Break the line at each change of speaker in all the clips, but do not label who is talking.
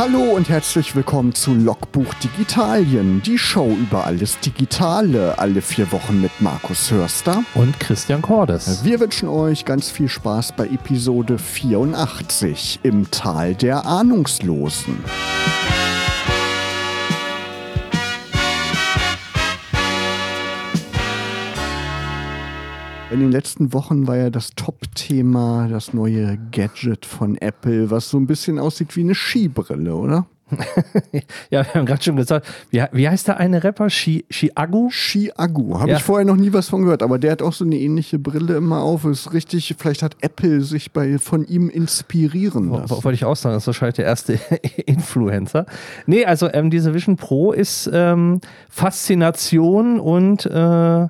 Hallo und herzlich willkommen zu Logbuch Digitalien, die Show über alles Digitale, alle vier Wochen mit Markus Hörster
und Christian Cordes.
Wir wünschen euch ganz viel Spaß bei Episode 84 im Tal der Ahnungslosen. In den letzten Wochen war ja das Top-Thema das neue Gadget von Apple, was so ein bisschen aussieht wie eine Skibrille, oder?
ja, wir haben gerade schon gesagt, wie, wie heißt der eine Rapper? Shi, Shiagu?
Shiagu. Habe ja. ich vorher noch nie was von gehört, aber der hat auch so eine ähnliche Brille immer auf. Ist richtig, vielleicht hat Apple sich bei, von ihm inspirieren lassen.
Wollte ich auch sagen, das ist wahrscheinlich der erste Influencer. Nee, also ähm, diese Vision Pro ist ähm, Faszination und äh,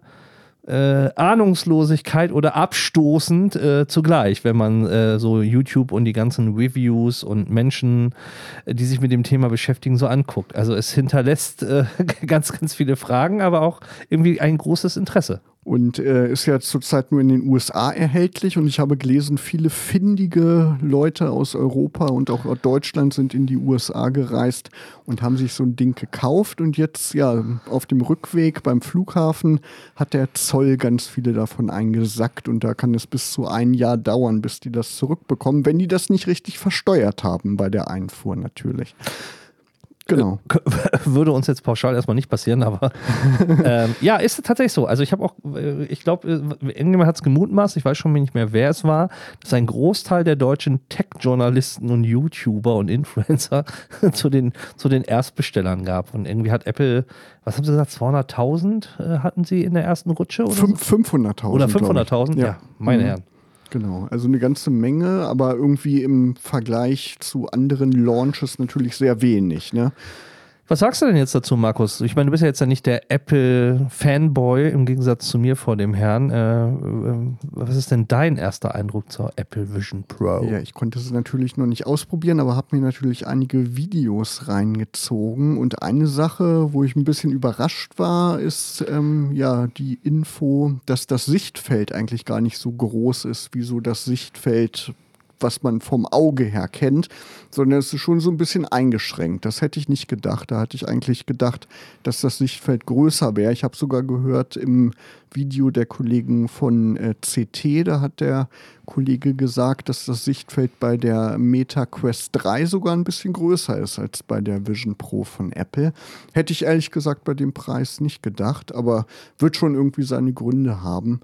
äh, Ahnungslosigkeit oder abstoßend äh, zugleich, wenn man äh, so YouTube und die ganzen Reviews und Menschen, äh, die sich mit dem Thema beschäftigen, so anguckt. Also es hinterlässt äh, ganz, ganz viele Fragen, aber auch irgendwie ein großes Interesse
und äh, ist ja zurzeit nur in den USA erhältlich. Und ich habe gelesen, viele findige Leute aus Europa und auch aus Deutschland sind in die USA gereist und haben sich so ein Ding gekauft. Und jetzt, ja, auf dem Rückweg beim Flughafen hat der Zoll ganz viele davon eingesackt. Und da kann es bis zu ein Jahr dauern, bis die das zurückbekommen, wenn die das nicht richtig versteuert haben bei der Einfuhr natürlich.
Genau. Würde uns jetzt pauschal erstmal nicht passieren, aber ähm, ja, ist tatsächlich so. Also ich habe auch, äh, ich glaube, äh, irgendjemand hat es gemutmaßt, ich weiß schon nicht mehr, wer es war, dass ein Großteil der deutschen Tech-Journalisten und YouTuber und Influencer zu den, zu den Erstbestellern gab. Und irgendwie hat Apple, was haben sie gesagt, 200.000 äh, hatten sie in der ersten Rutsche?
Oder 500.000.
Oder 500.000, ja. ja. meine mhm. Herren.
Genau, also eine ganze Menge, aber irgendwie im Vergleich zu anderen Launches natürlich sehr wenig. Ne?
Was sagst du denn jetzt dazu, Markus? Ich meine, du bist ja jetzt ja nicht der Apple-Fanboy im Gegensatz zu mir vor dem Herrn. Äh, äh, was ist denn dein erster Eindruck zur Apple Vision Pro?
Ja, ich konnte es natürlich noch nicht ausprobieren, aber habe mir natürlich einige Videos reingezogen. Und eine Sache, wo ich ein bisschen überrascht war, ist ähm, ja die Info, dass das Sichtfeld eigentlich gar nicht so groß ist, wie so das Sichtfeld was man vom Auge her kennt, sondern es ist schon so ein bisschen eingeschränkt. Das hätte ich nicht gedacht. Da hatte ich eigentlich gedacht, dass das Sichtfeld größer wäre. Ich habe sogar gehört im Video der Kollegen von äh, CT, da hat der Kollege gesagt, dass das Sichtfeld bei der Meta Quest 3 sogar ein bisschen größer ist als bei der Vision Pro von Apple. Hätte ich ehrlich gesagt bei dem Preis nicht gedacht, aber wird schon irgendwie seine Gründe haben.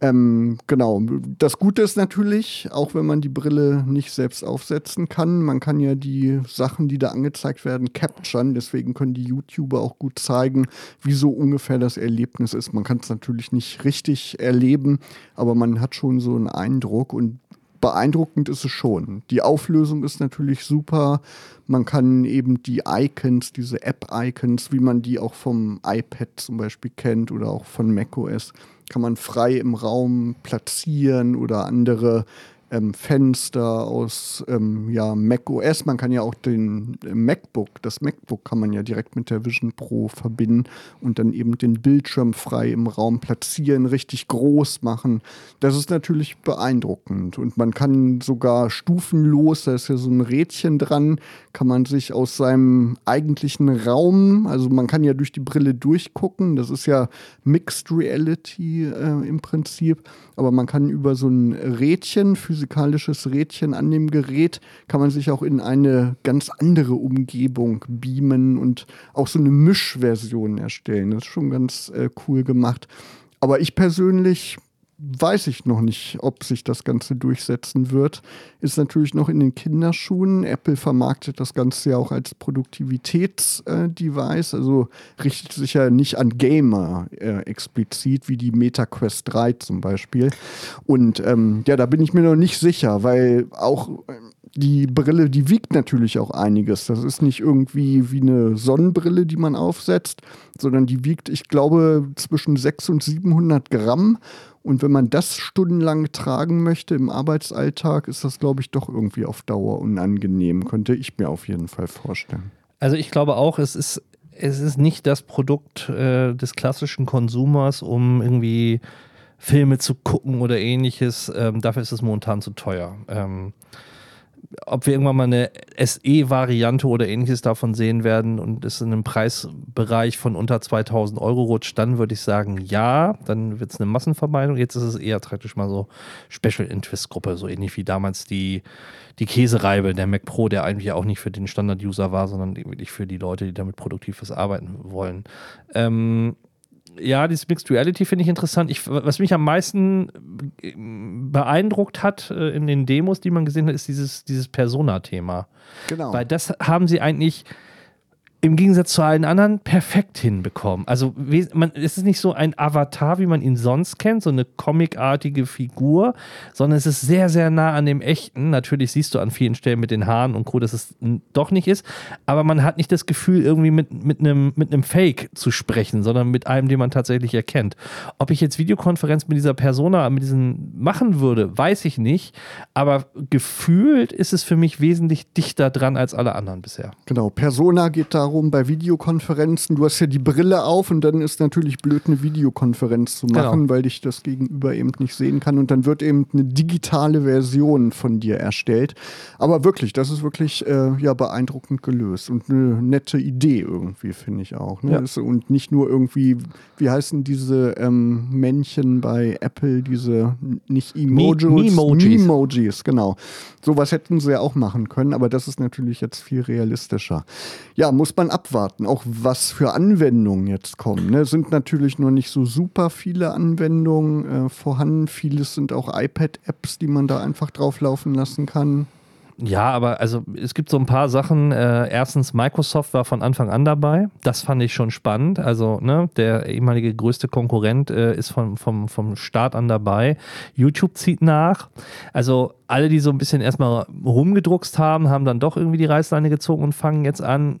Ähm, genau. Das Gute ist natürlich, auch wenn man die Brille nicht selbst aufsetzen kann, man kann ja die Sachen, die da angezeigt werden, capturen. Deswegen können die YouTuber auch gut zeigen, wie so ungefähr das Erlebnis ist. Man kann es natürlich nicht richtig erleben, aber man hat schon so einen Eindruck und beeindruckend ist es schon. Die Auflösung ist natürlich super. Man kann eben die Icons, diese App-Icons, wie man die auch vom iPad zum Beispiel kennt oder auch von macOS, kann man frei im Raum platzieren oder andere ähm, Fenster aus ähm, ja, Mac OS. Man kann ja auch den äh, MacBook, das MacBook kann man ja direkt mit der Vision Pro verbinden und dann eben den Bildschirm frei im Raum platzieren, richtig groß machen. Das ist natürlich beeindruckend und man kann sogar stufenlos, da ist ja so ein Rädchen dran, kann man sich aus seinem eigentlichen Raum, also man kann ja durch die Brille durchgucken, das ist ja Mixed Reality äh, im Prinzip, aber man kann über so ein Rädchen, physikalisches Rädchen an dem Gerät, kann man sich auch in eine ganz andere Umgebung beamen und auch so eine Mischversion erstellen. Das ist schon ganz äh, cool gemacht. Aber ich persönlich weiß ich noch nicht, ob sich das Ganze durchsetzen wird. Ist natürlich noch in den Kinderschuhen. Apple vermarktet das Ganze ja auch als Produktivitätsdevice, äh, also richtet sich ja nicht an Gamer äh, explizit, wie die Meta Quest 3 zum Beispiel. Und ähm, ja, da bin ich mir noch nicht sicher, weil auch äh, die Brille, die wiegt natürlich auch einiges. Das ist nicht irgendwie wie eine Sonnenbrille, die man aufsetzt, sondern die wiegt, ich glaube, zwischen 600 und 700 Gramm. Und wenn man das stundenlang tragen möchte im Arbeitsalltag, ist das, glaube ich, doch irgendwie auf Dauer unangenehm. Könnte ich mir auf jeden Fall vorstellen.
Also ich glaube auch, es ist, es ist nicht das Produkt äh, des klassischen Konsumers, um irgendwie Filme zu gucken oder ähnliches. Ähm, dafür ist es momentan zu teuer. Ähm, ob wir irgendwann mal eine SE-Variante oder ähnliches davon sehen werden und es in einem Preisbereich von unter 2000 Euro rutscht, dann würde ich sagen, ja, dann wird es eine Massenvermeidung. Jetzt ist es eher praktisch mal so Special Interest Gruppe, so ähnlich wie damals die, die Käsereibe, der Mac Pro, der eigentlich auch nicht für den Standard-User war, sondern wirklich für die Leute, die damit produktiv was arbeiten wollen. Ähm, ja, dieses Mixed Reality finde ich interessant. Ich, was mich am meisten äh, beeindruckt hat äh, in den Demos, die man gesehen hat, ist dieses, dieses Persona-Thema. Genau. Weil das haben sie eigentlich im Gegensatz zu allen anderen perfekt hinbekommen. Also man, es ist nicht so ein Avatar, wie man ihn sonst kennt, so eine comicartige Figur, sondern es ist sehr, sehr nah an dem echten. Natürlich siehst du an vielen Stellen mit den Haaren und Co., dass es doch nicht ist, aber man hat nicht das Gefühl, irgendwie mit, mit, einem, mit einem Fake zu sprechen, sondern mit einem, den man tatsächlich erkennt. Ob ich jetzt Videokonferenz mit dieser Persona, mit diesen machen würde, weiß ich nicht, aber gefühlt ist es für mich wesentlich dichter dran als alle anderen bisher.
Genau, Persona geht darum, darum bei Videokonferenzen, du hast ja die Brille auf und dann ist natürlich blöd, eine Videokonferenz zu machen, genau. weil dich das Gegenüber eben nicht sehen kann und dann wird eben eine digitale Version von dir erstellt. Aber wirklich, das ist wirklich äh, ja beeindruckend gelöst und eine nette Idee irgendwie, finde ich auch. Ne? Ja. Und nicht nur irgendwie, wie heißen diese ähm, Männchen bei Apple, diese nicht Emojis,
Memojis.
Memojis, genau. Sowas hätten sie ja auch machen können, aber das ist natürlich jetzt viel realistischer. Ja, muss man abwarten, auch was für Anwendungen jetzt kommen. Ne? Sind natürlich noch nicht so super viele Anwendungen äh, vorhanden. Vieles sind auch iPad-Apps, die man da einfach drauflaufen lassen kann.
Ja, aber also es gibt so ein paar Sachen. Äh, erstens, Microsoft war von Anfang an dabei. Das fand ich schon spannend. Also, ne, der ehemalige größte Konkurrent äh, ist vom, vom, vom Start an dabei. YouTube zieht nach. Also, alle, die so ein bisschen erstmal rumgedruckst haben, haben dann doch irgendwie die Reißleine gezogen und fangen jetzt an.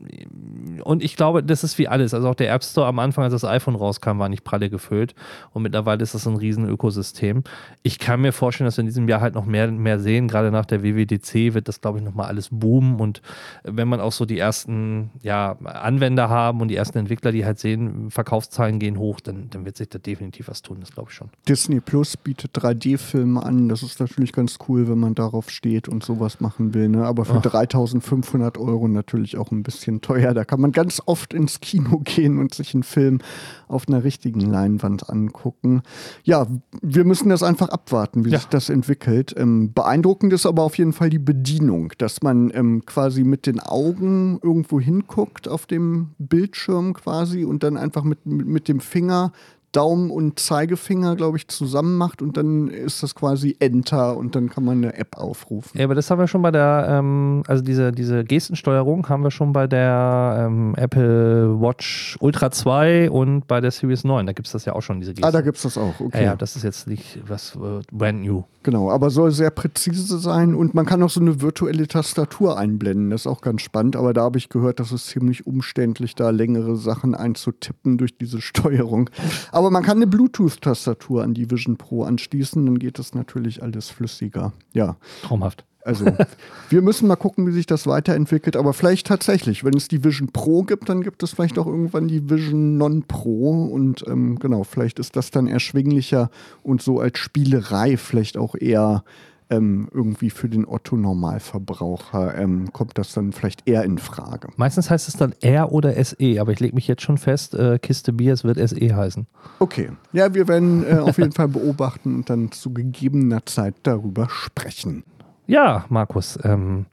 Und ich glaube, das ist wie alles. Also auch der App Store am Anfang, als das iPhone rauskam, war nicht pralle gefüllt. Und mittlerweile ist das ein riesen Ökosystem. Ich kann mir vorstellen, dass wir in diesem Jahr halt noch mehr, mehr sehen. Gerade nach der WWDC wird das, glaube ich, nochmal alles boomen. Und wenn man auch so die ersten ja, Anwender haben und die ersten Entwickler, die halt sehen, Verkaufszahlen gehen hoch, dann, dann wird sich da definitiv was tun. Das glaube ich schon.
Disney Plus bietet 3D-Filme an. Das ist natürlich ganz cool, wenn man man darauf steht und sowas machen will. Ne? Aber für Ach. 3500 Euro natürlich auch ein bisschen teuer. Da kann man ganz oft ins Kino gehen und sich einen Film auf einer richtigen Leinwand angucken. Ja, wir müssen das einfach abwarten, wie ja. sich das entwickelt. Ähm, beeindruckend ist aber auf jeden Fall die Bedienung, dass man ähm, quasi mit den Augen irgendwo hinguckt auf dem Bildschirm quasi und dann einfach mit, mit, mit dem Finger Daumen und Zeigefinger, glaube ich, zusammen macht und dann ist das quasi Enter und dann kann man eine App aufrufen.
Ja, aber das haben wir schon bei der, ähm, also diese, diese Gestensteuerung haben wir schon bei der ähm, Apple Watch Ultra 2 und bei der Series 9. Da gibt es das ja auch schon, diese
Gesten. Ah, da gibt es das auch, okay.
Ja, ja, das ist jetzt nicht was äh, brand new.
Genau, aber soll sehr präzise sein und man kann auch so eine virtuelle Tastatur einblenden. Das ist auch ganz spannend, aber da habe ich gehört, das ist ziemlich umständlich, da längere Sachen einzutippen durch diese Steuerung. Aber man kann eine Bluetooth-Tastatur an die Vision Pro anschließen, dann geht das natürlich alles flüssiger. Ja.
Traumhaft.
Also, wir müssen mal gucken, wie sich das weiterentwickelt. Aber vielleicht tatsächlich, wenn es die Vision Pro gibt, dann gibt es vielleicht auch irgendwann die Vision Non Pro. Und ähm, genau, vielleicht ist das dann erschwinglicher und so als Spielerei vielleicht auch eher ähm, irgendwie für den Otto-Normalverbraucher ähm, kommt das dann vielleicht eher in Frage.
Meistens heißt es dann R oder SE, aber ich lege mich jetzt schon fest, äh, Kiste Bier, es wird SE heißen.
Okay. Ja, wir werden äh, auf jeden Fall beobachten und dann zu gegebener Zeit darüber sprechen.
Ja, Markus, ähm,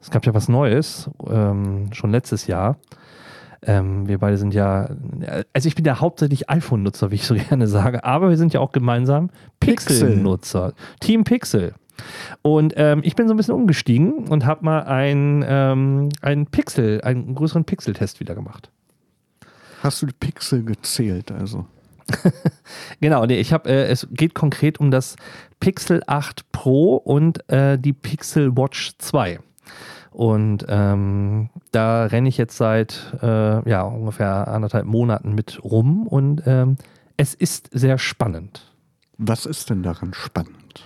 es gab ja was Neues, ähm, schon letztes Jahr. Ähm, wir beide sind ja, also ich bin ja hauptsächlich iPhone-Nutzer, wie ich so gerne sage, aber wir sind ja auch gemeinsam Pixel-Nutzer. Team Pixel. Und ähm, ich bin so ein bisschen umgestiegen und habe mal ein, ähm, einen Pixel, einen größeren Pixel-Test wieder gemacht.
Hast du die Pixel gezählt, also?
genau, nee, ich habe, äh, es geht konkret um das Pixel 8 Pro und äh, die Pixel Watch 2. Und ähm, da renne ich jetzt seit äh, ja, ungefähr anderthalb Monaten mit rum und ähm, es ist sehr spannend.
Was ist denn daran spannend?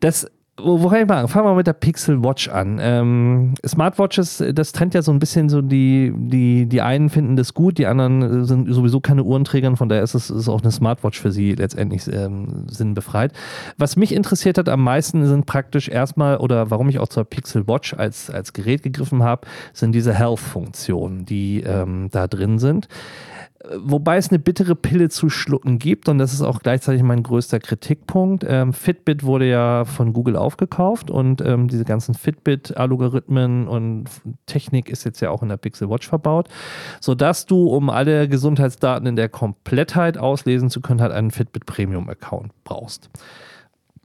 Das wo, woher mal? Fangen wir mit der Pixel Watch an. Ähm, Smartwatches, das trennt ja so ein bisschen so die, die, die einen finden das gut, die anderen sind sowieso keine Uhrenträger, von daher ist es ist auch eine Smartwatch für sie letztendlich ähm, sinnbefreit. Was mich interessiert hat am meisten sind praktisch erstmal, oder warum ich auch zur Pixel Watch als, als Gerät gegriffen habe, sind diese Health-Funktionen, die ähm, da drin sind. Wobei es eine bittere Pille zu schlucken gibt und das ist auch gleichzeitig mein größter Kritikpunkt. Ähm, Fitbit wurde ja von Google aufgekauft und ähm, diese ganzen Fitbit-Algorithmen und Technik ist jetzt ja auch in der Pixel Watch verbaut, sodass du, um alle Gesundheitsdaten in der Komplettheit auslesen zu können, halt einen Fitbit Premium-Account brauchst.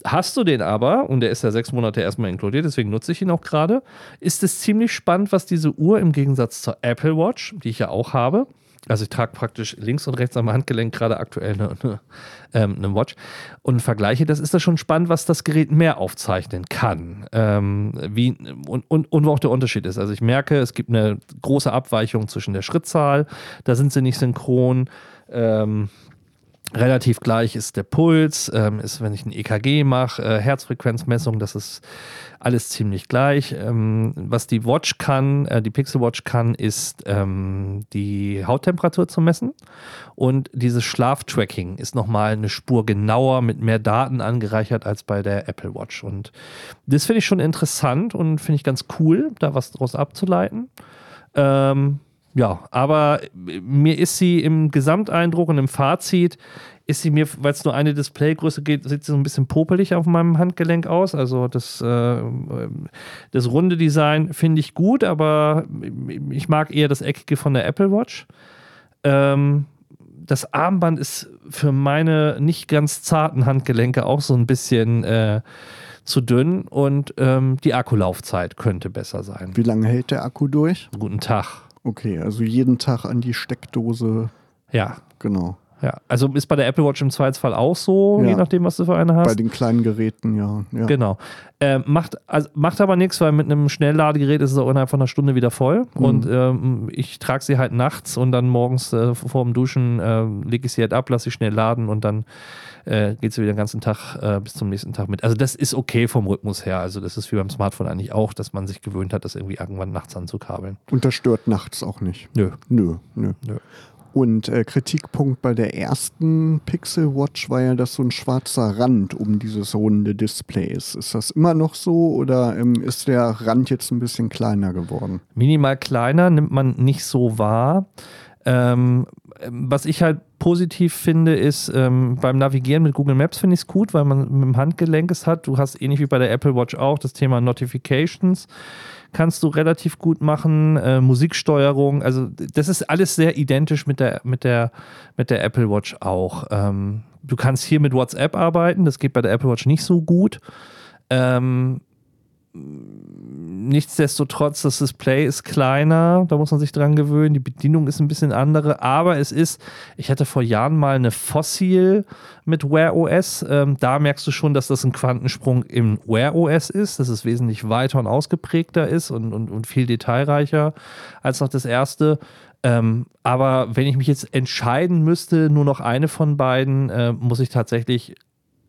Hast du den aber, und der ist ja sechs Monate erstmal inkludiert, deswegen nutze ich ihn auch gerade, ist es ziemlich spannend, was diese Uhr im Gegensatz zur Apple Watch, die ich ja auch habe, also ich trage praktisch links und rechts am Handgelenk gerade aktuell eine, ähm, eine, Watch und vergleiche, das ist da schon spannend, was das Gerät mehr aufzeichnen kann. Ähm, wie, und, und, und wo auch der Unterschied ist. Also ich merke, es gibt eine große Abweichung zwischen der Schrittzahl, da sind sie nicht synchron. Ähm, relativ gleich ist der Puls, ähm, ist, wenn ich ein EKG mache, äh, Herzfrequenzmessung, das ist alles ziemlich gleich. Ähm, was die Watch kann, äh, die Pixel Watch kann, ist ähm, die Hauttemperatur zu messen und dieses Schlaftracking ist nochmal eine Spur genauer mit mehr Daten angereichert als bei der Apple Watch und das finde ich schon interessant und finde ich ganz cool, da was draus abzuleiten. Ähm, ja, aber mir ist sie im Gesamteindruck und im Fazit, ist sie mir, weil es nur eine Displaygröße geht, sieht sie so ein bisschen popelig auf meinem Handgelenk aus. Also das, äh, das runde Design finde ich gut, aber ich mag eher das Eckige von der Apple Watch. Ähm, das Armband ist für meine nicht ganz zarten Handgelenke auch so ein bisschen äh, zu dünn und ähm, die Akkulaufzeit könnte besser sein.
Wie lange hält der Akku durch?
Guten Tag.
Okay, also jeden Tag an die Steckdose.
Ja.
Genau.
Ja, also ist bei der Apple Watch im Zweifelsfall auch so, ja. je nachdem, was du für eine hast.
Bei den kleinen Geräten, ja. ja.
Genau. Äh, macht, also, macht aber nichts, weil mit einem Schnellladegerät ist es auch innerhalb von einer Stunde wieder voll. Mhm. Und ähm, ich trage sie halt nachts und dann morgens äh, vor dem Duschen äh, lege ich sie halt ab, lasse sie schnell laden und dann äh, geht sie wieder den ganzen Tag äh, bis zum nächsten Tag mit. Also das ist okay vom Rhythmus her. Also das ist wie beim Smartphone eigentlich auch, dass man sich gewöhnt hat, das irgendwie irgendwann nachts anzukabeln.
Und das stört nachts auch nicht?
Nö.
Nö, nö. nö. Und äh, Kritikpunkt bei der ersten Pixel Watch war ja, dass so ein schwarzer Rand um dieses runde Display ist. Ist das immer noch so oder ähm, ist der Rand jetzt ein bisschen kleiner geworden?
Minimal kleiner nimmt man nicht so wahr. Ähm, was ich halt positiv finde, ist ähm, beim Navigieren mit Google Maps finde ich es gut, weil man mit dem Handgelenk es hat. Du hast ähnlich wie bei der Apple Watch auch das Thema Notifications kannst du relativ gut machen, äh, Musiksteuerung, also das ist alles sehr identisch mit der, mit der, mit der Apple Watch auch. Ähm, du kannst hier mit WhatsApp arbeiten, das geht bei der Apple Watch nicht so gut. Ähm, nichtsdestotrotz, das Display ist kleiner, da muss man sich dran gewöhnen, die Bedienung ist ein bisschen andere, aber es ist, ich hatte vor Jahren mal eine Fossil mit Wear OS, ähm, da merkst du schon, dass das ein Quantensprung im Wear OS ist, dass es wesentlich weiter und ausgeprägter ist und, und, und viel detailreicher als noch das erste. Ähm, aber wenn ich mich jetzt entscheiden müsste, nur noch eine von beiden, äh, muss ich tatsächlich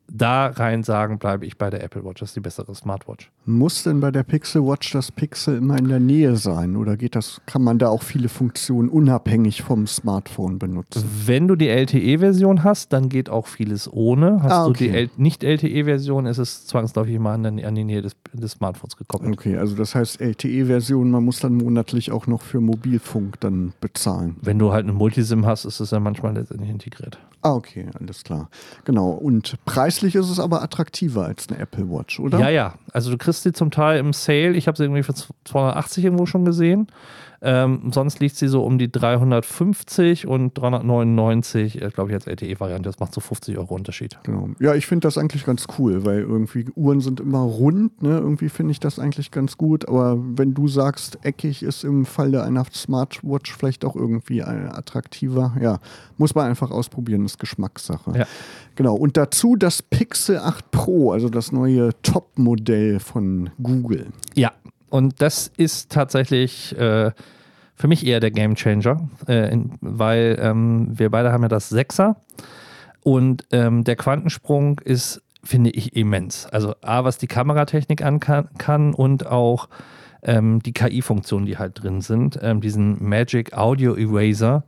da rein sagen, bleibe ich bei der Apple Watch. Das ist die bessere Smartwatch.
Muss denn bei der Pixel Watch das Pixel immer in der Nähe sein? Oder geht das, kann man da auch viele Funktionen unabhängig vom Smartphone benutzen?
Wenn du die LTE-Version hast, dann geht auch vieles ohne. Hast ah, okay. du die Nicht-LTE-Version, ist es zwangsläufig immer an, an die Nähe des, des, Smartphones gekoppelt.
Okay, also das heißt LTE-Version, man muss dann monatlich auch noch für Mobilfunk dann bezahlen.
Wenn du halt eine Multisim hast, ist es ja manchmal letztendlich integriert.
Ah, okay, alles klar. Genau. Und preislich ist es aber attraktiver als eine Apple Watch, oder?
Ja, ja. Also du kriegst sie zum Teil im Sale. Ich habe sie irgendwie für 280 irgendwo schon gesehen. Ähm, sonst liegt sie so um die 350 und 399, äh, glaube ich, als LTE-Variante. Das macht so 50 Euro Unterschied.
Genau. Ja, ich finde das eigentlich ganz cool, weil irgendwie Uhren sind immer rund. Ne? Irgendwie finde ich das eigentlich ganz gut. Aber wenn du sagst, eckig ist im Falle einer Smartwatch vielleicht auch irgendwie attraktiver, ja, muss man einfach ausprobieren. Das ist Geschmackssache.
Ja.
Genau. Und dazu das Pixel 8 Pro, also das neue Top-Modell von Google.
Ja, und das ist tatsächlich äh, für mich eher der Gamechanger, äh, weil ähm, wir beide haben ja das Sechser und ähm, der Quantensprung ist finde ich immens. Also A, was die Kameratechnik an kann, und auch ähm, die KI-Funktionen, die halt drin sind. Ähm, diesen Magic Audio Eraser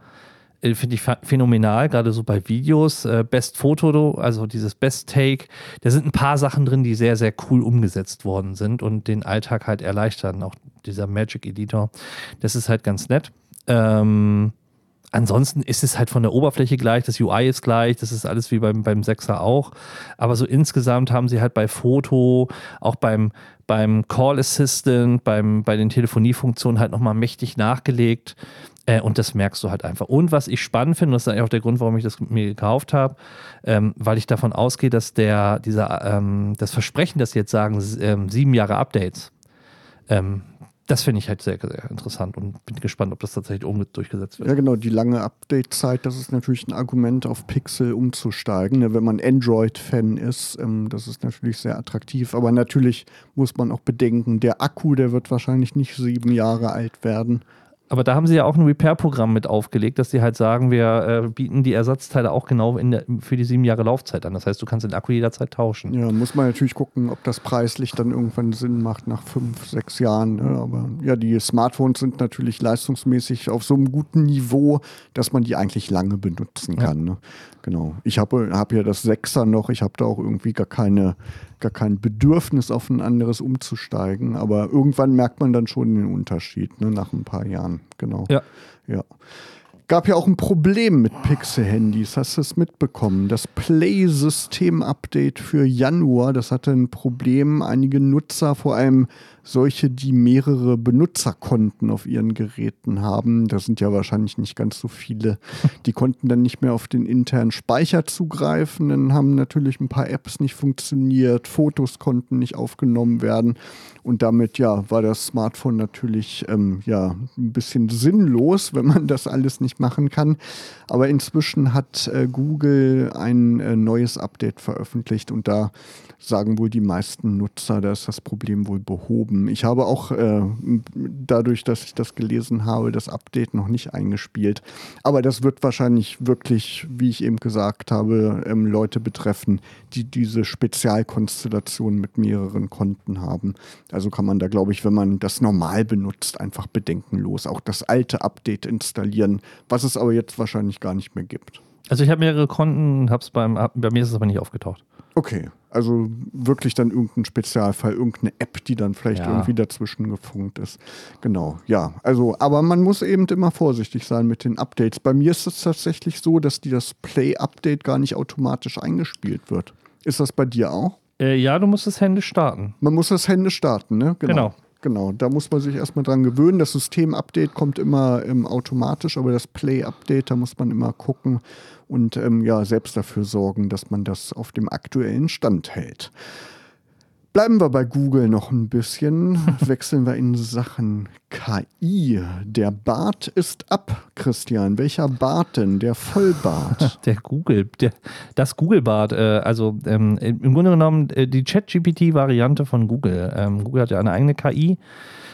finde ich phänomenal, gerade so bei Videos. Äh, Best Photo, also dieses Best Take. Da sind ein paar Sachen drin, die sehr, sehr cool umgesetzt worden sind und den Alltag halt erleichtern. Auch dieser Magic Editor. Das ist halt ganz nett. Ähm, Ansonsten ist es halt von der Oberfläche gleich, das UI ist gleich, das ist alles wie beim, beim Sechser auch. Aber so insgesamt haben sie halt bei Foto, auch beim, beim Call Assistant, beim, bei den Telefoniefunktionen halt nochmal mächtig nachgelegt. Äh, und das merkst du halt einfach. Und was ich spannend finde, das ist eigentlich auch der Grund, warum ich das mir gekauft habe, ähm, weil ich davon ausgehe, dass der, dieser, ähm, das Versprechen, das sie jetzt sagen, ähm, sieben Jahre Updates, ähm, das finde ich halt sehr, sehr interessant und bin gespannt, ob das tatsächlich durchgesetzt wird.
Ja, genau, die lange Update-Zeit, das ist natürlich ein Argument, auf Pixel umzusteigen. Ne? Wenn man Android-Fan ist, ähm, das ist natürlich sehr attraktiv. Aber natürlich muss man auch bedenken, der Akku, der wird wahrscheinlich nicht sieben Jahre alt werden.
Aber da haben sie ja auch ein Repair-Programm mit aufgelegt, dass sie halt sagen, wir äh, bieten die Ersatzteile auch genau der, für die sieben Jahre Laufzeit an. Das heißt, du kannst den Akku jederzeit tauschen.
Ja, muss man natürlich gucken, ob das preislich dann irgendwann Sinn macht nach fünf, sechs Jahren. Ne? Aber ja, die Smartphones sind natürlich leistungsmäßig auf so einem guten Niveau, dass man die eigentlich lange benutzen kann. Ja. Ne? Genau. Ich habe hab ja das Sechser noch, ich habe da auch irgendwie gar keine gar kein Bedürfnis, auf ein anderes umzusteigen. Aber irgendwann merkt man dann schon den Unterschied, ne, nach ein paar Jahren. Genau.
Ja.
Ja. Gab ja auch ein Problem mit Pixel-Handys. Hast du es mitbekommen? Das Play-System-Update für Januar, das hatte ein Problem. Einige Nutzer, vor allem solche, die mehrere Benutzerkonten auf ihren Geräten haben, das sind ja wahrscheinlich nicht ganz so viele, die konnten dann nicht mehr auf den internen Speicher zugreifen. Dann haben natürlich ein paar Apps nicht funktioniert, Fotos konnten nicht aufgenommen werden. Und damit ja war das Smartphone natürlich ähm, ja ein bisschen sinnlos, wenn man das alles nicht machen kann. Aber inzwischen hat äh, Google ein äh, neues Update veröffentlicht und da sagen wohl die meisten Nutzer, da ist das Problem wohl behoben. Ich habe auch äh, dadurch, dass ich das gelesen habe, das Update noch nicht eingespielt. Aber das wird wahrscheinlich wirklich, wie ich eben gesagt habe, ähm, Leute betreffen, die diese Spezialkonstellation mit mehreren Konten haben. Also kann man da, glaube ich, wenn man das normal benutzt, einfach bedenkenlos auch das alte Update installieren, was es aber jetzt wahrscheinlich gar nicht mehr gibt.
Also ich habe mehrere Konten, hab's beim, bei mir ist es aber nicht aufgetaucht.
Okay, also wirklich dann irgendein Spezialfall, irgendeine App, die dann vielleicht ja. irgendwie dazwischen gefunkt ist. Genau, ja. Also, aber man muss eben immer vorsichtig sein mit den Updates. Bei mir ist es tatsächlich so, dass die das Play-Update gar nicht automatisch eingespielt wird. Ist das bei dir auch?
Äh, ja, du musst es händisch starten.
Man muss das händisch starten, ne?
Genau. genau.
Genau, da muss man sich erstmal dran gewöhnen. Das System-Update kommt immer ähm, automatisch, aber das Play-Update, da muss man immer gucken und ähm, ja, selbst dafür sorgen, dass man das auf dem aktuellen Stand hält. Bleiben wir bei Google noch ein bisschen. Wechseln wir in Sachen KI. Der Bart ist ab, Christian. Welcher Bart denn? Der Vollbart.
Der Google, der, das Google-Bart. Äh, also ähm, im Grunde genommen äh, die ChatGPT-Variante von Google. Ähm, Google hat ja eine eigene KI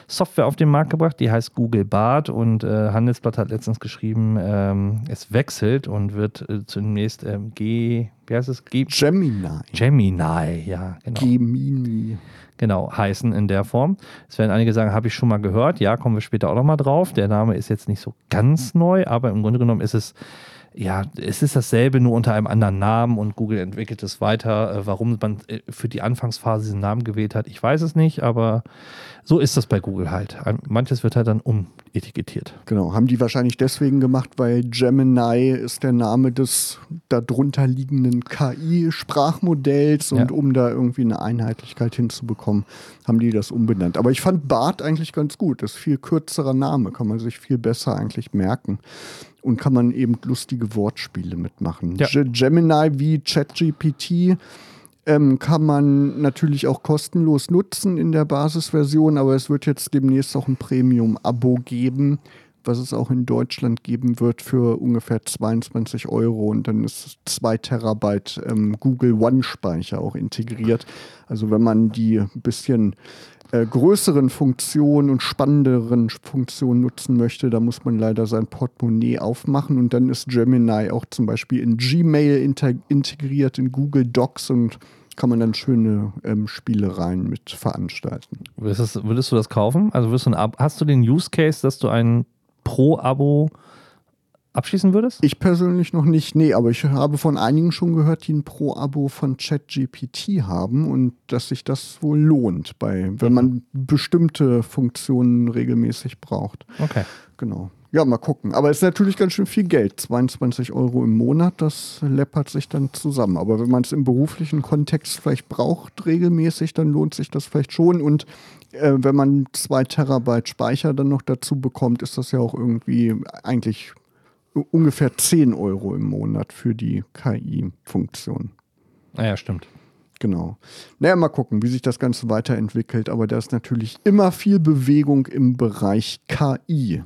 Software auf den Markt gebracht, die heißt Google Bart und äh, Handelsblatt hat letztens geschrieben, ähm, es wechselt und wird äh, zunächst ähm, G, wie heißt es? G
Gemini.
Gemini, ja,
genau. Gemini.
Genau, heißen in der Form. Es werden einige sagen, habe ich schon mal gehört. Ja, kommen wir später auch nochmal drauf. Der Name ist jetzt nicht so ganz neu, aber im Grunde genommen ist es ja, es ist dasselbe, nur unter einem anderen Namen und Google entwickelt es weiter. Äh, warum man äh, für die Anfangsphase diesen Namen gewählt hat, ich weiß es nicht, aber so ist das bei Google halt. Manches wird halt dann umetikettiert.
Genau, haben die wahrscheinlich deswegen gemacht, weil Gemini ist der Name des darunter liegenden KI-Sprachmodells und ja. um da irgendwie eine Einheitlichkeit hinzubekommen, haben die das umbenannt. Aber ich fand Bart eigentlich ganz gut. Das ist viel kürzerer Name, kann man sich viel besser eigentlich merken und kann man eben lustige Wortspiele mitmachen. Ja. Gemini wie ChatGPT ähm, kann man natürlich auch kostenlos nutzen in der Basisversion, aber es wird jetzt demnächst auch ein Premium-Abo geben, was es auch in Deutschland geben wird für ungefähr 22 Euro und dann ist 2 Terabyte ähm, Google One-Speicher auch integriert. Also wenn man die ein bisschen äh, größeren Funktionen und spannenderen Funktionen nutzen möchte, da muss man leider sein Portemonnaie aufmachen und dann ist Gemini auch zum Beispiel in Gmail integriert, in Google Docs und kann man dann schöne ähm, Spielereien mit veranstalten.
Würdest, du das kaufen? Also du ein hast du den Use Case, dass du ein Pro-Abo abschließen würdest?
Ich persönlich noch nicht, nee, aber ich habe von einigen schon gehört, die ein Pro-Abo von ChatGPT haben und dass sich das wohl lohnt, bei, wenn mhm. man bestimmte Funktionen regelmäßig braucht.
Okay.
Genau. Ja, mal gucken. Aber es ist natürlich ganz schön viel Geld. 22 Euro im Monat, das läppert sich dann zusammen. Aber wenn man es im beruflichen Kontext vielleicht braucht, regelmäßig, dann lohnt sich das vielleicht schon. Und äh, wenn man zwei Terabyte Speicher dann noch dazu bekommt, ist das ja auch irgendwie eigentlich ungefähr 10 Euro im Monat für die KI-Funktion.
Naja, stimmt.
Genau. Naja, mal gucken, wie sich das Ganze weiterentwickelt. Aber da ist natürlich immer viel Bewegung im Bereich KI.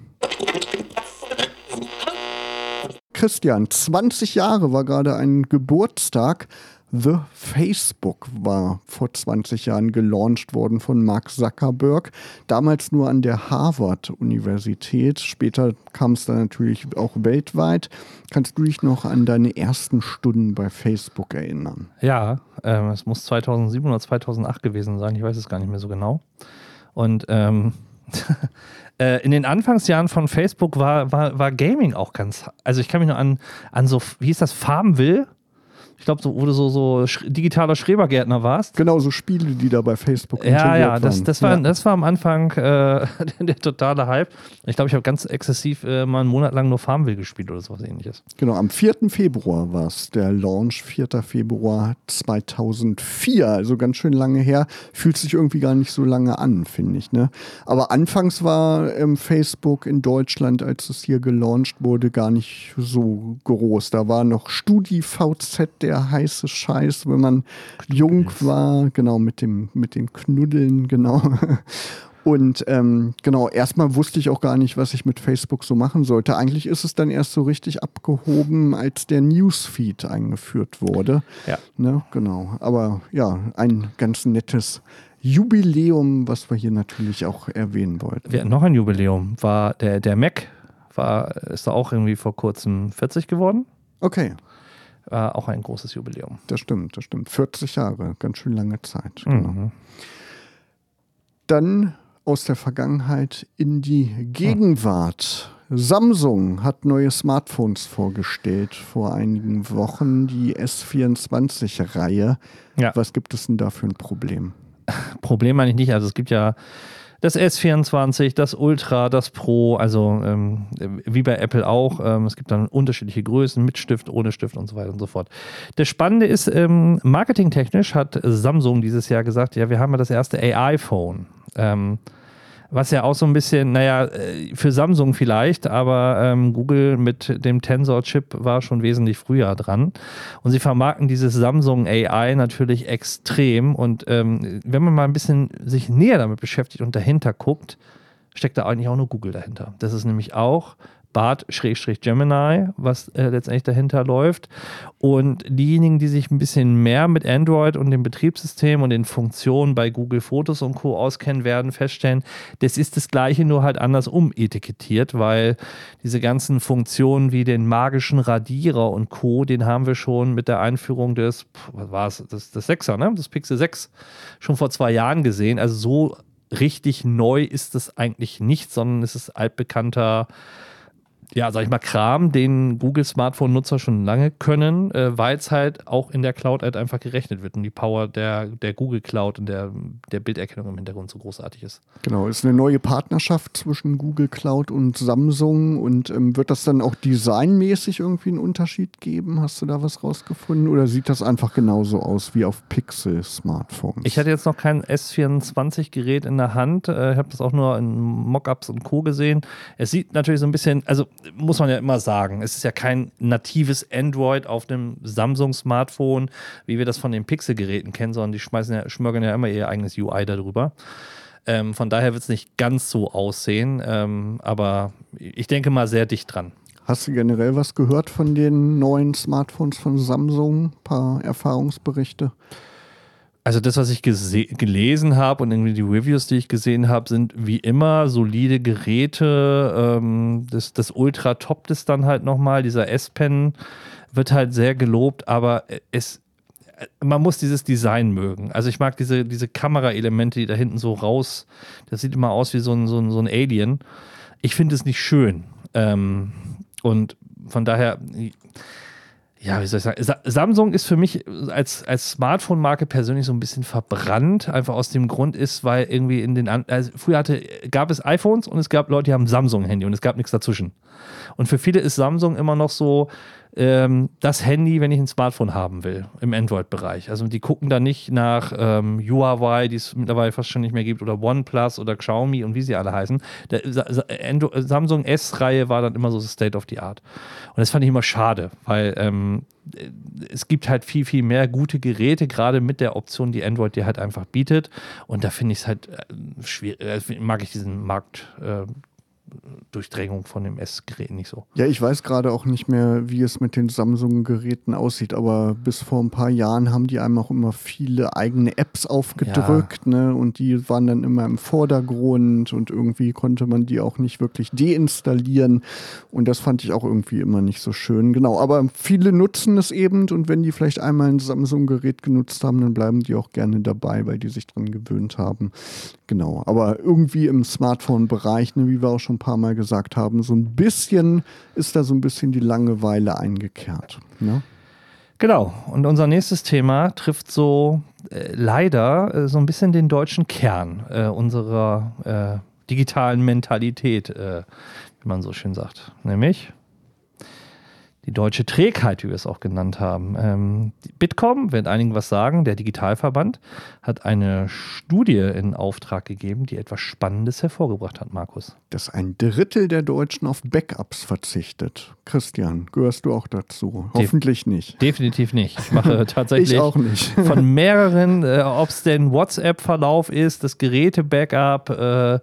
Christian, 20 Jahre war gerade ein Geburtstag. The Facebook war vor 20 Jahren gelauncht worden von Mark Zuckerberg. Damals nur an der Harvard-Universität. Später kam es dann natürlich auch weltweit. Kannst du dich noch an deine ersten Stunden bei Facebook erinnern?
Ja, ähm, es muss 2007 oder 2008 gewesen sein. Ich weiß es gar nicht mehr so genau. Und ähm, Äh, in den Anfangsjahren von Facebook war, war, war Gaming auch ganz. Also ich kann mich nur an, an so, wie hieß das, Farmville? Ich glaube, so, wo du so, so digitaler Schrebergärtner warst.
Genau, so Spiele, die da bei Facebook
Ja, ja, das, das, war, ja. das war am Anfang äh, der totale Hype. Ich glaube, ich habe ganz exzessiv äh, mal einen Monat lang nur Farmville gespielt oder sowas ähnliches.
Genau, am 4. Februar war es, der Launch, 4. Februar 2004. Also ganz schön lange her. Fühlt sich irgendwie gar nicht so lange an, finde ich. Ne? Aber anfangs war ähm, Facebook in Deutschland, als es hier gelauncht wurde, gar nicht so groß. Da war noch StudiVZ, der der heiße Scheiß, wenn man jung war, genau, mit dem, mit den Knuddeln, genau. Und ähm, genau, erstmal wusste ich auch gar nicht, was ich mit Facebook so machen sollte. Eigentlich ist es dann erst so richtig abgehoben, als der Newsfeed eingeführt wurde.
Ja.
Ne, genau. Aber ja, ein ganz nettes Jubiläum, was wir hier natürlich auch erwähnen wollten.
Wir noch ein Jubiläum. War der, der Mac, war, ist da auch irgendwie vor kurzem 40 geworden.
Okay
äh, auch ein großes Jubiläum.
Das stimmt, das stimmt. 40 Jahre, ganz schön lange Zeit. Genau. Mhm. Dann aus der Vergangenheit in die Gegenwart. Samsung hat neue Smartphones vorgestellt vor einigen Wochen, die S24-Reihe. Ja. Was gibt es denn da für ein Problem?
Problem meine ich nicht. Also es gibt ja das S24, das Ultra, das Pro, also ähm, wie bei Apple auch. Ähm, es gibt dann unterschiedliche Größen mit Stift, ohne Stift und so weiter und so fort. Das Spannende ist, ähm, marketingtechnisch hat Samsung dieses Jahr gesagt, ja, wir haben ja das erste AI-Phone. Was ja auch so ein bisschen, naja, äh, für Samsung vielleicht, aber ähm, Google mit dem Tensor-Chip war schon wesentlich früher dran. Und sie vermarkten dieses Samsung AI natürlich extrem. Und ähm, wenn man mal ein bisschen sich näher damit beschäftigt und dahinter guckt, steckt da eigentlich auch nur Google dahinter. Das ist nämlich auch Bart-Gemini, was äh, letztendlich dahinter läuft. Und diejenigen, die sich ein bisschen mehr mit Android und dem Betriebssystem und den Funktionen bei Google Fotos und Co. auskennen, werden feststellen, das ist das Gleiche, nur halt anders umetikettiert, weil diese ganzen Funktionen wie den magischen Radierer und Co., den haben wir schon mit der Einführung des, was war es, das, das 6er, ne? das Pixel 6, schon vor zwei Jahren gesehen. Also so richtig neu ist es eigentlich nicht, sondern es ist altbekannter ja, sag ich mal, Kram, den Google-Smartphone-Nutzer schon lange können, äh, weil es halt auch in der Cloud halt einfach gerechnet wird und die Power der, der Google Cloud und der, der Bilderkennung im Hintergrund so großartig ist.
Genau, ist eine neue Partnerschaft zwischen Google Cloud und Samsung und ähm, wird das dann auch designmäßig irgendwie einen Unterschied geben? Hast du da was rausgefunden oder sieht das einfach genauso aus wie auf Pixel-Smartphones?
Ich hatte jetzt noch kein S24-Gerät in der Hand, äh, ich habe das auch nur in Mockups und Co. gesehen. Es sieht natürlich so ein bisschen, also muss man ja immer sagen, es ist ja kein natives Android auf einem Samsung-Smartphone, wie wir das von den Pixel-Geräten kennen, sondern die schmeißen ja, schmörgern ja immer ihr eigenes UI darüber. Ähm, von daher wird es nicht ganz so aussehen, ähm, aber ich denke mal sehr dicht dran.
Hast du generell was gehört von den neuen Smartphones von Samsung? Ein paar Erfahrungsberichte?
Also das, was ich gelesen habe und irgendwie die Reviews, die ich gesehen habe, sind wie immer solide Geräte. Ähm, das, das Ultra toppt es dann halt nochmal. Dieser S-Pen wird halt sehr gelobt, aber es, man muss dieses Design mögen. Also ich mag diese, diese Kameraelemente, die da hinten so raus, das sieht immer aus wie so ein, so ein, so ein Alien. Ich finde es nicht schön. Ähm, und von daher, ja, wie soll ich sagen, Sa Samsung ist für mich als, als Smartphone-Marke persönlich so ein bisschen verbrannt, einfach aus dem Grund ist, weil irgendwie in den, also früher hatte, gab es iPhones und es gab Leute, die haben Samsung-Handy und es gab nichts dazwischen. Und für viele ist Samsung immer noch so, ähm, das Handy, wenn ich ein Smartphone haben will, im Android-Bereich. Also die gucken da nicht nach ähm, Huawei, die es mittlerweile fast schon nicht mehr gibt, oder OnePlus oder Xiaomi und wie sie alle heißen. Der Samsung S-Reihe war dann immer so State of the Art. Und das fand ich immer schade, weil ähm, es gibt halt viel, viel mehr gute Geräte, gerade mit der Option, die Android dir halt einfach bietet. Und da finde ich es halt äh, schwierig, äh, mag ich diesen Markt. Äh, Durchdrängung von dem S-Gerät nicht so.
Ja, ich weiß gerade auch nicht mehr, wie es mit den Samsung-Geräten aussieht, aber bis vor ein paar Jahren haben die einem auch immer viele eigene Apps aufgedrückt, ja. ne? Und die waren dann immer im Vordergrund und irgendwie konnte man die auch nicht wirklich deinstallieren. Und das fand ich auch irgendwie immer nicht so schön. Genau, aber viele nutzen es eben und wenn die vielleicht einmal ein Samsung-Gerät genutzt haben, dann bleiben die auch gerne dabei, weil die sich dran gewöhnt haben. Genau, aber irgendwie im Smartphone-Bereich, ne, wie wir auch schon ein paar Mal gesagt haben, so ein bisschen ist da so ein bisschen die Langeweile eingekehrt. Ne?
Genau. Und unser nächstes Thema trifft so äh, leider äh, so ein bisschen den deutschen Kern äh, unserer äh, digitalen Mentalität, äh, wie man so schön sagt. Nämlich die deutsche Trägheit, wie wir es auch genannt haben. Ähm, Bitkom, wird einigen was sagen, der Digitalverband, hat eine Studie in Auftrag gegeben, die etwas Spannendes hervorgebracht hat, Markus.
Dass ein Drittel der Deutschen auf Backups verzichtet. Christian, gehörst du auch dazu? De Hoffentlich nicht.
Definitiv nicht. Ich mache tatsächlich
ich auch nicht.
von mehreren, äh, ob es denn WhatsApp-Verlauf ist, das Geräte-Backup, äh,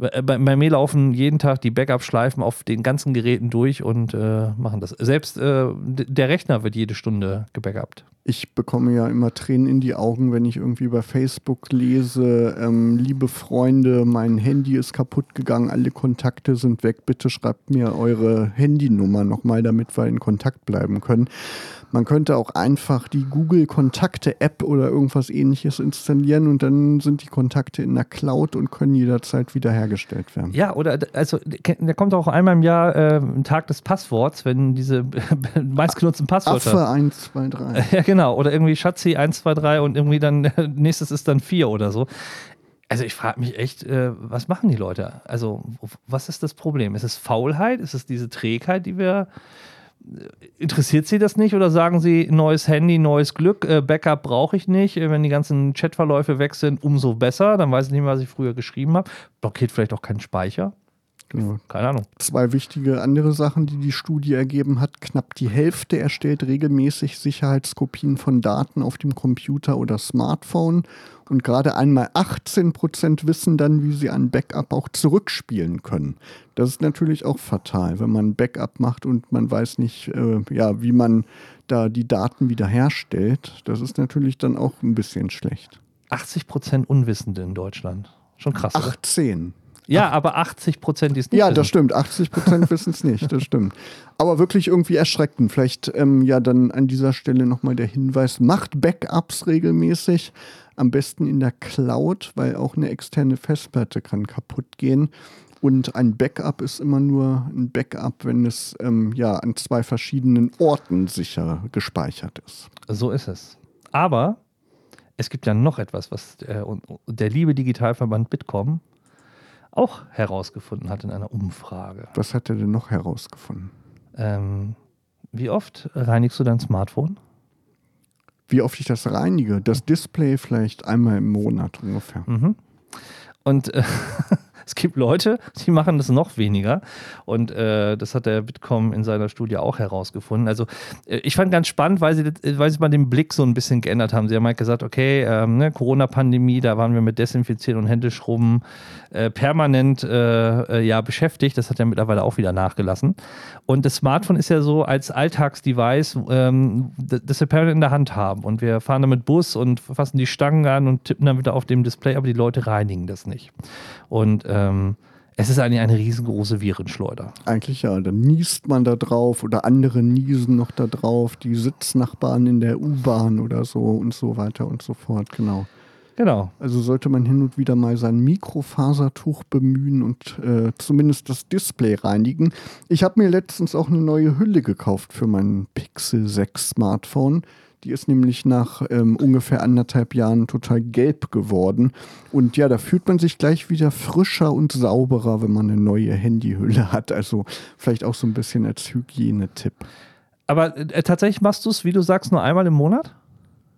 bei, bei, mir laufen jeden Tag die Backup-Schleifen auf den ganzen Geräten durch und äh, machen das. Selbst äh, der Rechner wird jede Stunde gebackupt.
Ich bekomme ja immer Tränen in die Augen, wenn ich irgendwie bei Facebook lese, ähm, liebe Freunde, mein Handy ist kaputt gegangen, alle Kontakte sind weg, bitte schreibt mir eure Handynummer nochmal, damit wir in Kontakt bleiben können. Man könnte auch einfach die Google Kontakte App oder irgendwas ähnliches installieren und dann sind die Kontakte in der Cloud und können jederzeit wiederhergestellt werden.
Ja, oder also da kommt auch einmal im Jahr äh, ein Tag des Passworts, wenn diese meistgenutzten Passwörter.
Affe 1, 2, 3.
Ja, genau. Oder irgendwie Schatzi 1, 2, 3 und irgendwie dann nächstes ist dann 4 oder so. Also ich frage mich echt, äh, was machen die Leute? Also was ist das Problem? Ist es Faulheit? Ist es diese Trägheit, die wir interessiert Sie das nicht oder sagen Sie, neues Handy, neues Glück, äh, Backup brauche ich nicht, äh, wenn die ganzen Chatverläufe weg sind, umso besser, dann weiß ich nicht mehr, was ich früher geschrieben habe. Blockiert vielleicht auch keinen Speicher.
Genau. Keine Ahnung. Zwei wichtige andere Sachen, die die Studie ergeben hat. Knapp die Hälfte erstellt regelmäßig Sicherheitskopien von Daten auf dem Computer oder Smartphone. Und gerade einmal 18 Prozent wissen dann, wie sie ein Backup auch zurückspielen können. Das ist natürlich auch fatal, wenn man ein Backup macht und man weiß nicht, äh, ja, wie man da die Daten wiederherstellt. Das ist natürlich dann auch ein bisschen schlecht.
80 Prozent Unwissende in Deutschland. Schon krass.
18. Oder?
Ja, Ach. aber 80 Prozent ist nicht.
Ja, das stimmt. 80 Prozent wissen es nicht. Das stimmt. Aber wirklich irgendwie erschreckend. Vielleicht ähm, ja dann an dieser Stelle nochmal der Hinweis: Macht Backups regelmäßig. Am besten in der Cloud, weil auch eine externe Festplatte kann kaputt gehen. Und ein Backup ist immer nur ein Backup, wenn es ähm, ja an zwei verschiedenen Orten sicher gespeichert ist.
So ist es. Aber es gibt ja noch etwas, was der, der liebe Digitalverband Bitkom auch herausgefunden hat in einer Umfrage.
Was hat er denn noch herausgefunden?
Ähm, wie oft reinigst du dein Smartphone?
Wie oft ich das reinige? Das Display vielleicht einmal im Monat ungefähr.
Mhm. Und äh, Es gibt Leute, die machen das noch weniger. Und äh, das hat der Bitkom in seiner Studie auch herausgefunden. Also äh, ich fand ganz spannend, weil sie, weil sie mal den Blick so ein bisschen geändert haben. Sie haben halt gesagt, okay, ähm, ne, Corona-Pandemie, da waren wir mit Desinfizieren und Händeschrubben äh, permanent äh, äh, ja, beschäftigt. Das hat ja mittlerweile auch wieder nachgelassen. Und das Smartphone ist ja so als Alltagsdevice, ähm, das wir permanent in der Hand haben. Und wir fahren damit Bus und fassen die Stangen an und tippen dann wieder auf dem Display, aber die Leute reinigen das nicht. Und ähm, Es ist eigentlich eine riesengroße Virenschleuder.
Eigentlich ja, dann niest man da drauf oder andere niesen noch da drauf, die Sitznachbarn in der U-Bahn oder so und so weiter und so fort, genau.
Genau.
Also sollte man hin und wieder mal sein Mikrofasertuch bemühen und äh, zumindest das Display reinigen. Ich habe mir letztens auch eine neue Hülle gekauft für mein Pixel 6 Smartphone. Die ist nämlich nach ähm, ungefähr anderthalb Jahren total gelb geworden. Und ja, da fühlt man sich gleich wieder frischer und sauberer, wenn man eine neue Handyhülle hat. Also vielleicht auch so ein bisschen als Hygienetipp.
Aber äh, tatsächlich machst du es, wie du sagst, nur einmal im Monat?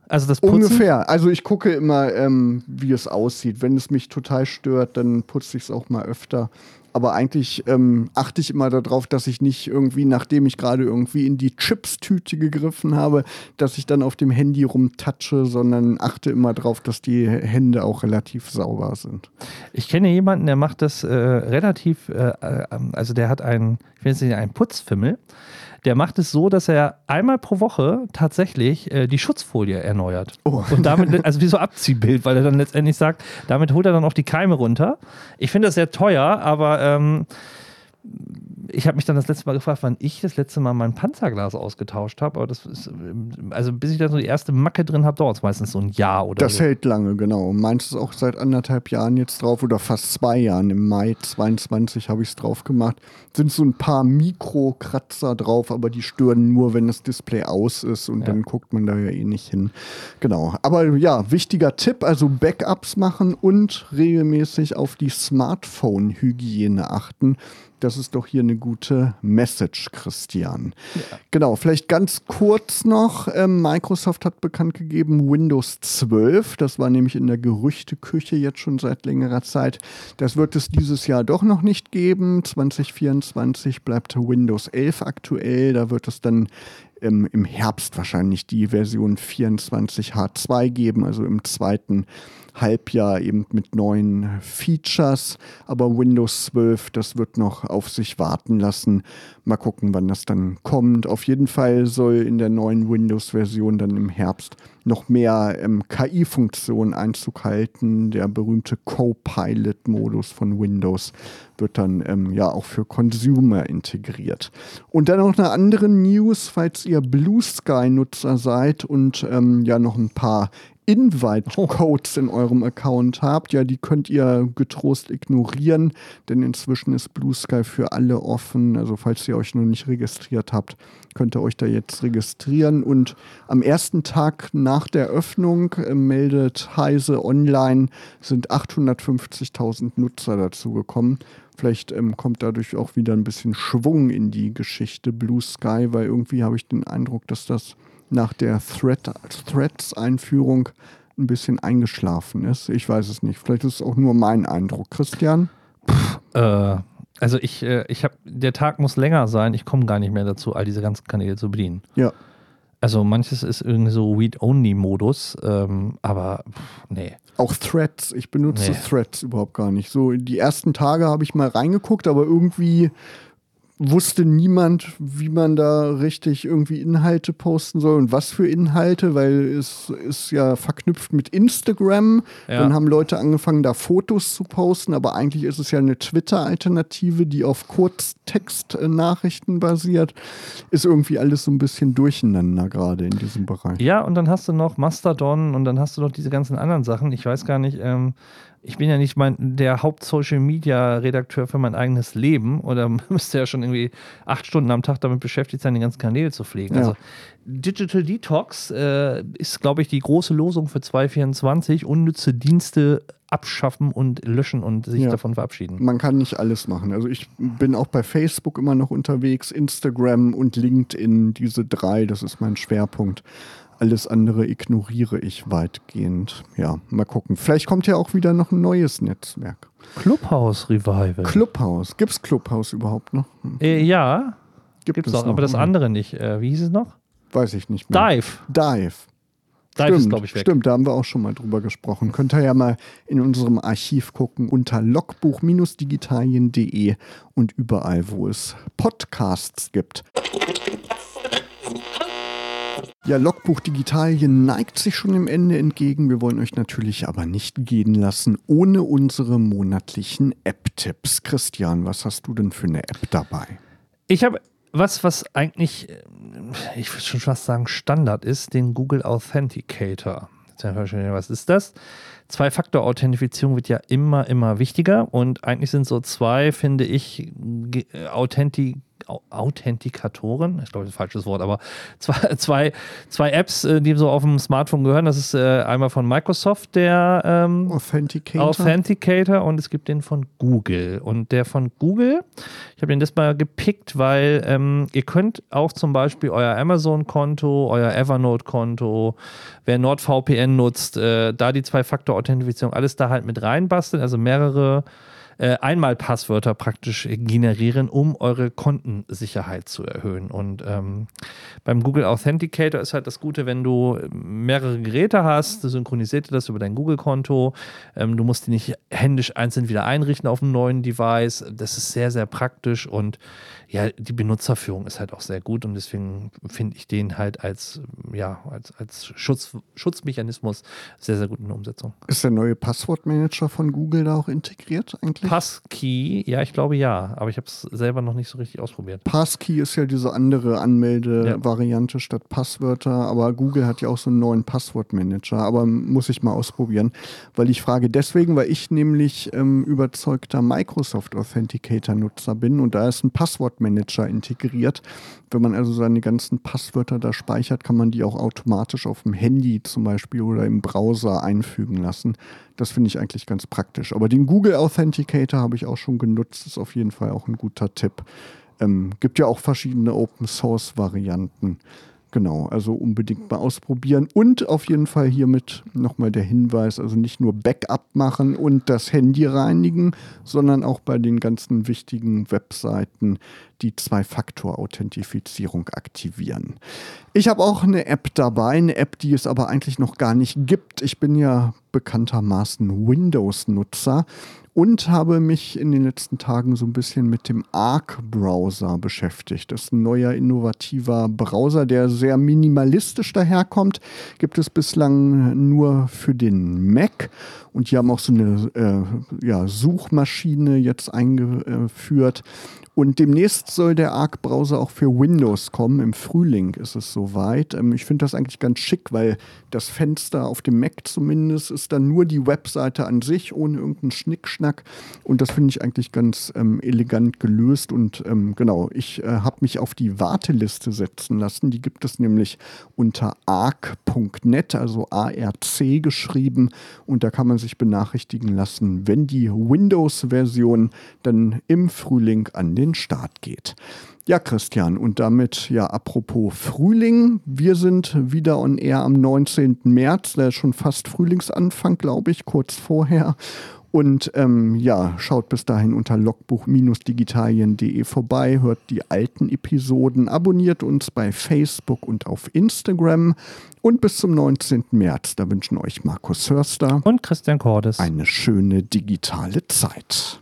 Also das Putzen?
Ungefähr. Also ich gucke immer, ähm, wie es aussieht. Wenn es mich total stört, dann putze ich es auch mal öfter. Aber eigentlich ähm, achte ich immer darauf, dass ich nicht irgendwie, nachdem ich gerade irgendwie in die Chips-Tüte gegriffen habe, dass ich dann auf dem Handy rumtatsche, sondern achte immer darauf, dass die Hände auch relativ sauber sind.
Ich kenne jemanden, der macht das äh, relativ, äh, äh also der hat einen, ich jetzt nicht einen Putzfimmel der macht es so, dass er einmal pro Woche tatsächlich äh, die Schutzfolie erneuert. Oh. Und damit, also wie so Abziehbild, weil er dann letztendlich sagt, damit holt er dann auch die Keime runter. Ich finde das sehr teuer, aber ähm, ich habe mich dann das letzte Mal gefragt, wann ich das letzte Mal mein Panzerglas ausgetauscht habe. Aber das ist, also bis ich da so die erste Macke drin habe, dauert es meistens so ein Jahr oder
Das
so.
hält lange, genau. Meins ist auch seit anderthalb Jahren jetzt drauf oder fast zwei Jahren. Im Mai 22 habe ich es drauf gemacht. Sind so ein paar Mikrokratzer drauf, aber die stören nur, wenn das Display aus ist und ja. dann guckt man da ja eh nicht hin. Genau. Aber ja, wichtiger Tipp, also Backups machen und regelmäßig auf die Smartphone-Hygiene achten. Das ist doch hier eine gute Message, Christian. Ja. Genau, vielleicht ganz kurz noch. Ähm, Microsoft hat bekannt gegeben, Windows 12, das war nämlich in der Gerüchteküche jetzt schon seit längerer Zeit. Das wird es dieses Jahr doch noch nicht geben. 2024 bleibt Windows 11 aktuell. Da wird es dann ähm, im Herbst wahrscheinlich die Version 24H2 geben, also im zweiten Halbjahr eben mit neuen Features. Aber Windows 12, das wird noch auf sich warten lassen. Mal gucken, wann das dann kommt. Auf jeden Fall soll in der neuen Windows-Version dann im Herbst noch mehr ähm, KI-Funktionen Einzug halten. Der berühmte Copilot-Modus von Windows wird dann ähm, ja auch für Consumer integriert. Und dann noch eine andere News, falls ihr Blue Sky-Nutzer seid und ähm, ja noch ein paar Invite-Codes in eurem Account habt, ja, die könnt ihr getrost ignorieren, denn inzwischen ist Blue Sky für alle offen. Also falls ihr euch noch nicht registriert habt, könnt ihr euch da jetzt registrieren. Und am ersten Tag nach der Öffnung äh, meldet Heise Online, sind 850.000 Nutzer dazu gekommen. Vielleicht ähm, kommt dadurch auch wieder ein bisschen Schwung in die Geschichte Blue Sky, weil irgendwie habe ich den Eindruck, dass das nach der Thread, Threads-Einführung ein bisschen eingeschlafen ist. Ich weiß es nicht. Vielleicht ist es auch nur mein Eindruck. Christian?
Pff, äh, also ich, äh, ich habe, der Tag muss länger sein. Ich komme gar nicht mehr dazu, all diese ganzen Kanäle zu bedienen.
Ja.
Also manches ist irgendwie so Read-Only-Modus, ähm, aber pff, nee.
Auch Threads. Ich benutze nee. Threads überhaupt gar nicht. So die ersten Tage habe ich mal reingeguckt, aber irgendwie wusste niemand, wie man da richtig irgendwie Inhalte posten soll und was für Inhalte, weil es ist ja verknüpft mit Instagram. Ja. Dann haben Leute angefangen, da Fotos zu posten, aber eigentlich ist es ja eine Twitter-Alternative, die auf Kurztext-Nachrichten basiert. Ist irgendwie alles so ein bisschen durcheinander gerade in diesem Bereich.
Ja, und dann hast du noch Mastodon und dann hast du noch diese ganzen anderen Sachen. Ich weiß gar nicht, ähm, ich bin ja nicht mein, der Haupt-Social-Media-Redakteur für mein eigenes Leben oder müsste ja schon irgendwie acht Stunden am Tag damit beschäftigt sein, den ganzen Kanäle zu pflegen. Ja. Also Digital Detox äh, ist, glaube ich, die große Losung für 2024. Unnütze Dienste abschaffen und löschen und sich ja. davon verabschieden.
Man kann nicht alles machen. Also ich bin auch bei Facebook immer noch unterwegs, Instagram und LinkedIn, diese drei, das ist mein Schwerpunkt. Alles andere ignoriere ich weitgehend. Ja, mal gucken. Vielleicht kommt ja auch wieder noch ein neues Netzwerk.
Clubhouse Revival.
Clubhouse. Gibt es Clubhouse überhaupt noch?
Äh, ja. Gibt es auch, aber das andere nicht. Äh, wie hieß es noch?
Weiß ich nicht mehr.
Dive.
Dive.
Dive stimmt, ist, glaube ich, weg.
Stimmt, da haben wir auch schon mal drüber gesprochen. Könnt ihr ja mal in unserem Archiv gucken unter logbuch-digitalien.de und überall, wo es Podcasts gibt. Ja, Logbuch Digitalien neigt sich schon dem Ende entgegen. Wir wollen euch natürlich aber nicht gehen lassen ohne unsere monatlichen App-Tipps. Christian, was hast du denn für eine App dabei?
Ich habe was, was eigentlich, äh, ich würde schon fast sagen, Standard ist, den Google Authenticator. Was ist das? Zwei-Faktor-Authentifizierung wird ja immer, immer wichtiger und eigentlich sind so zwei, finde ich, Authenti Authentikatoren, ich glaube, das ist ein falsches Wort, aber zwei, zwei, zwei Apps, äh, die so auf dem Smartphone gehören. Das ist äh, einmal von Microsoft, der ähm,
Authenticator.
Authenticator und es gibt den von Google. Und der von Google, ich habe den das mal gepickt, weil ähm, ihr könnt auch zum Beispiel euer Amazon-Konto, euer Evernote-Konto, wer NordVPN nutzt, äh, da die Zwei-Faktor-Authentifizierung, alles da halt mit reinbasteln, also mehrere äh, einmal praktisch generieren, um eure Kontensicherheit zu erhöhen. Und ähm, beim Google Authenticator ist halt das Gute, wenn du mehrere Geräte hast, synchronisiert das über dein Google-Konto. Ähm, du musst die nicht händisch einzeln wieder einrichten auf einem neuen Device. Das ist sehr, sehr praktisch und ja, die Benutzerführung ist halt auch sehr gut und deswegen finde ich den halt als, ja, als, als Schutz, Schutzmechanismus sehr, sehr gut in der Umsetzung.
Ist der neue Passwortmanager von Google da auch integriert eigentlich?
Passkey, ja, ich glaube ja, aber ich habe es selber noch nicht so richtig ausprobiert.
Passkey ist ja diese andere Anmeldevariante ja. statt Passwörter, aber Google hat ja auch so einen neuen Passwortmanager, aber muss ich mal ausprobieren, weil ich frage deswegen, weil ich nämlich ähm, überzeugter Microsoft Authenticator Nutzer bin und da ist ein Passwort Manager integriert. Wenn man also seine ganzen Passwörter da speichert, kann man die auch automatisch auf dem Handy zum Beispiel oder im Browser einfügen lassen. Das finde ich eigentlich ganz praktisch. Aber den Google Authenticator habe ich auch schon genutzt. Ist auf jeden Fall auch ein guter Tipp. Ähm, gibt ja auch verschiedene Open Source Varianten. Genau, also unbedingt mal ausprobieren. Und auf jeden Fall hiermit nochmal der Hinweis, also nicht nur Backup machen und das Handy reinigen, sondern auch bei den ganzen wichtigen Webseiten die Zwei-Faktor-Authentifizierung aktivieren. Ich habe auch eine App dabei, eine App, die es aber eigentlich noch gar nicht gibt. Ich bin ja bekanntermaßen Windows-Nutzer und habe mich in den letzten Tagen so ein bisschen mit dem Arc-Browser beschäftigt. Das ist ein neuer, innovativer Browser, der sehr minimalistisch daherkommt. Gibt es bislang nur für den Mac. Und die haben auch so eine äh, ja, Suchmaschine jetzt eingeführt. Und demnächst soll der Arc-Browser auch für Windows kommen. Im Frühling ist es soweit. Ähm, ich finde das eigentlich ganz schick, weil das Fenster auf dem Mac zumindest ist dann nur die Webseite an sich, ohne irgendeinen Schnickschnack. Und das finde ich eigentlich ganz ähm, elegant gelöst. Und ähm, genau, ich äh, habe mich auf die Warteliste setzen lassen. Die gibt es nämlich unter arc.net, also ARC geschrieben. Und da kann man sich benachrichtigen lassen, wenn die Windows-Version dann im Frühling an den Start geht. Ja, Christian, und damit ja apropos Frühling. Wir sind wieder on air am 19. März, der ist schon fast Frühlingsanfang, glaube ich, kurz vorher. Und ähm, ja, schaut bis dahin unter logbuch-digitalien.de vorbei, hört die alten Episoden, abonniert uns bei Facebook und auf Instagram. Und bis zum 19. März, da wünschen euch Markus Hörster
und Christian Cordes
eine schöne digitale Zeit.